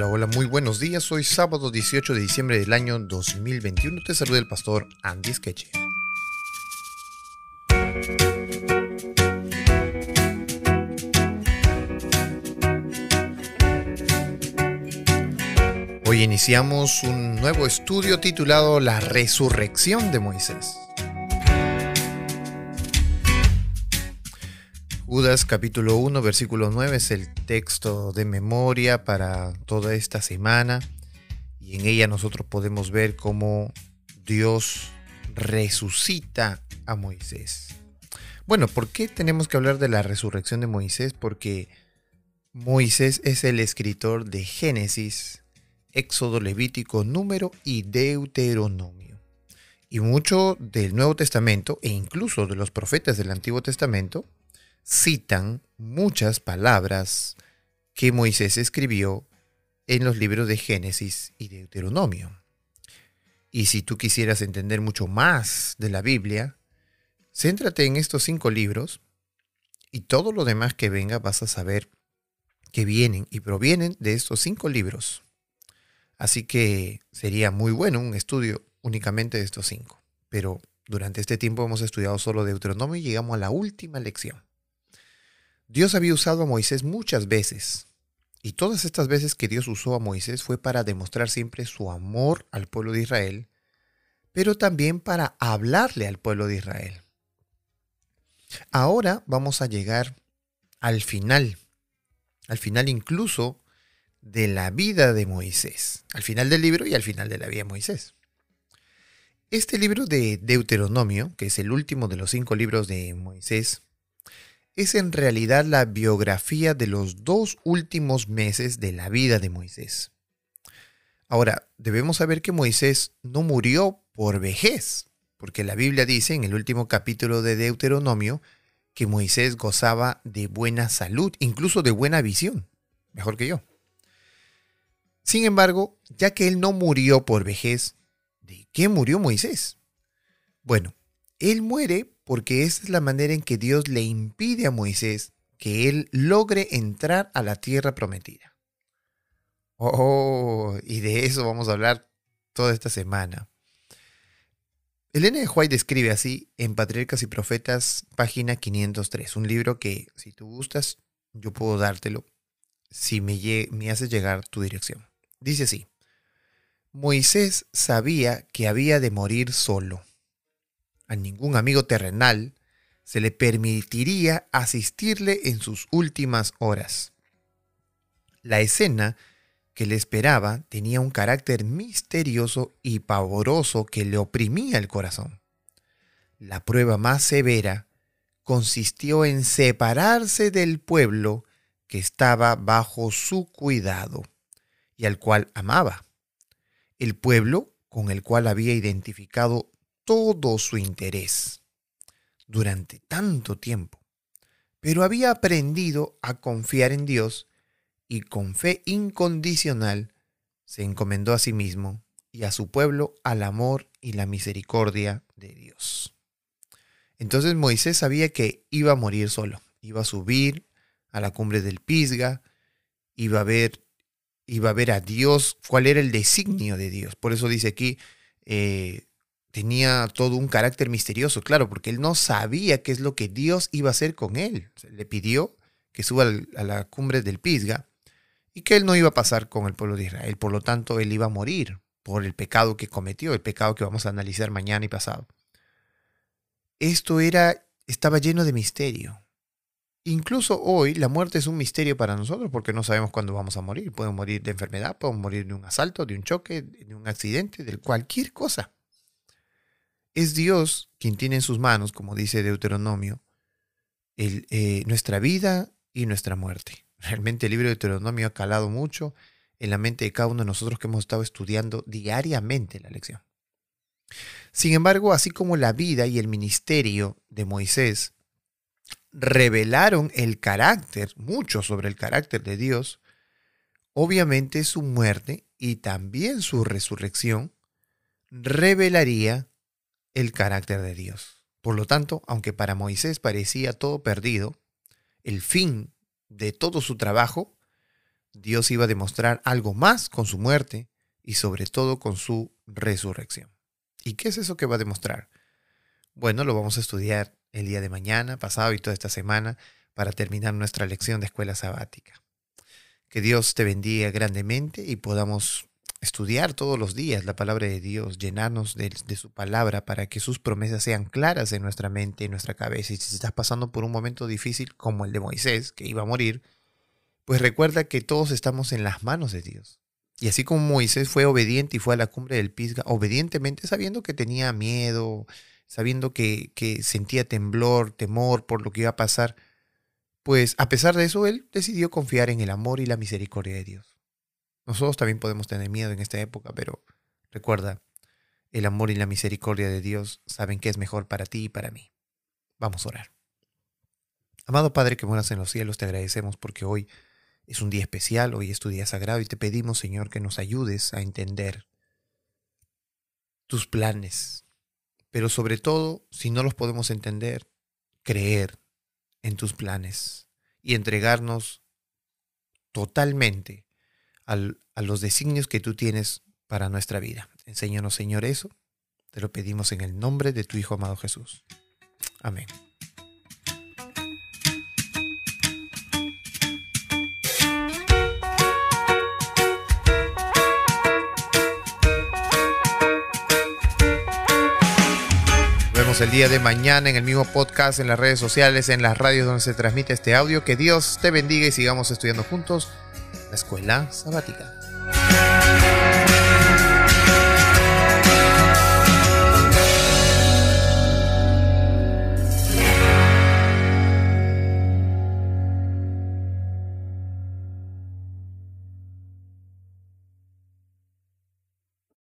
Hola, hola, muy buenos días. Hoy sábado 18 de diciembre del año 2021. Te saluda el pastor Andy Skeche. Hoy iniciamos un nuevo estudio titulado La resurrección de Moisés. Judas capítulo 1 versículo 9 es el texto de memoria para toda esta semana y en ella nosotros podemos ver cómo Dios resucita a Moisés. Bueno, ¿por qué tenemos que hablar de la resurrección de Moisés? Porque Moisés es el escritor de Génesis, Éxodo, Levítico, Número y Deuteronomio. Y mucho del Nuevo Testamento e incluso de los profetas del Antiguo Testamento citan muchas palabras que Moisés escribió en los libros de Génesis y Deuteronomio. Y si tú quisieras entender mucho más de la Biblia, céntrate en estos cinco libros y todo lo demás que venga vas a saber que vienen y provienen de estos cinco libros. Así que sería muy bueno un estudio únicamente de estos cinco. Pero durante este tiempo hemos estudiado solo Deuteronomio y llegamos a la última lección. Dios había usado a Moisés muchas veces. Y todas estas veces que Dios usó a Moisés fue para demostrar siempre su amor al pueblo de Israel, pero también para hablarle al pueblo de Israel. Ahora vamos a llegar al final, al final incluso de la vida de Moisés, al final del libro y al final de la vida de Moisés. Este libro de Deuteronomio, que es el último de los cinco libros de Moisés, es en realidad la biografía de los dos últimos meses de la vida de Moisés. Ahora, debemos saber que Moisés no murió por vejez, porque la Biblia dice en el último capítulo de Deuteronomio que Moisés gozaba de buena salud, incluso de buena visión, mejor que yo. Sin embargo, ya que él no murió por vejez, ¿de qué murió Moisés? Bueno, él muere porque esa es la manera en que Dios le impide a Moisés que él logre entrar a la tierra prometida. Oh, y de eso vamos a hablar toda esta semana. Elena de White describe así en Patriarcas y Profetas, página 503, un libro que, si tú gustas, yo puedo dártelo si me, me haces llegar tu dirección. Dice así, Moisés sabía que había de morir solo a ningún amigo terrenal se le permitiría asistirle en sus últimas horas. La escena que le esperaba tenía un carácter misterioso y pavoroso que le oprimía el corazón. La prueba más severa consistió en separarse del pueblo que estaba bajo su cuidado y al cual amaba, el pueblo con el cual había identificado todo su interés durante tanto tiempo, pero había aprendido a confiar en Dios y con fe incondicional se encomendó a sí mismo y a su pueblo al amor y la misericordia de Dios. Entonces Moisés sabía que iba a morir solo, iba a subir a la cumbre del Pisga, iba a ver, iba a ver a Dios, cuál era el designio de Dios. Por eso dice aquí, eh, tenía todo un carácter misterioso, claro, porque él no sabía qué es lo que Dios iba a hacer con él. le pidió que suba a la cumbre del Pisga y que él no iba a pasar con el pueblo de Israel. Por lo tanto, él iba a morir por el pecado que cometió, el pecado que vamos a analizar mañana y pasado. Esto era, estaba lleno de misterio. Incluso hoy la muerte es un misterio para nosotros porque no sabemos cuándo vamos a morir. Podemos morir de enfermedad, podemos morir de un asalto, de un choque, de un accidente, de cualquier cosa. Es Dios quien tiene en sus manos, como dice Deuteronomio, eh, nuestra vida y nuestra muerte. Realmente el libro de Deuteronomio ha calado mucho en la mente de cada uno de nosotros que hemos estado estudiando diariamente la lección. Sin embargo, así como la vida y el ministerio de Moisés revelaron el carácter, mucho sobre el carácter de Dios, obviamente su muerte y también su resurrección revelaría el carácter de Dios. Por lo tanto, aunque para Moisés parecía todo perdido, el fin de todo su trabajo, Dios iba a demostrar algo más con su muerte y sobre todo con su resurrección. ¿Y qué es eso que va a demostrar? Bueno, lo vamos a estudiar el día de mañana, pasado y toda esta semana para terminar nuestra lección de escuela sabática. Que Dios te bendiga grandemente y podamos estudiar todos los días la palabra de Dios, llenarnos de, su palabra para que sus promesas sean claras en nuestra mente, en nuestra cabeza. Y si estás pasando por un momento difícil como el de Moisés, que iba a morir, pues recuerda que todos estamos en las manos de Dios. Y así como Moisés fue obediente y fue a la cumbre del Pisga, obedientemente sabiendo que tenía miedo, sabiendo que, que sentía temblor, temor por lo que iba a pasar, pues a pesar de eso él decidió confiar en el amor y la misericordia de Dios. Nosotros también podemos tener miedo en esta época, pero recuerda, el amor y la misericordia de Dios saben que es mejor para ti y para mí. Vamos a orar. Amado Padre que moras en los cielos, te agradecemos porque hoy es un día especial, hoy es tu día sagrado y te pedimos, Señor, que nos ayudes a entender tus planes. Pero sobre todo, si no los podemos entender, creer en tus planes y entregarnos totalmente a los designios que tú tienes para nuestra vida. Enséñanos, Señor, eso. Te lo pedimos en el nombre de tu Hijo amado Jesús. Amén. vemos el día de mañana en el mismo podcast, en las redes sociales, en las radios donde se transmite este audio. Que Dios te bendiga y sigamos estudiando juntos la escuela sabática.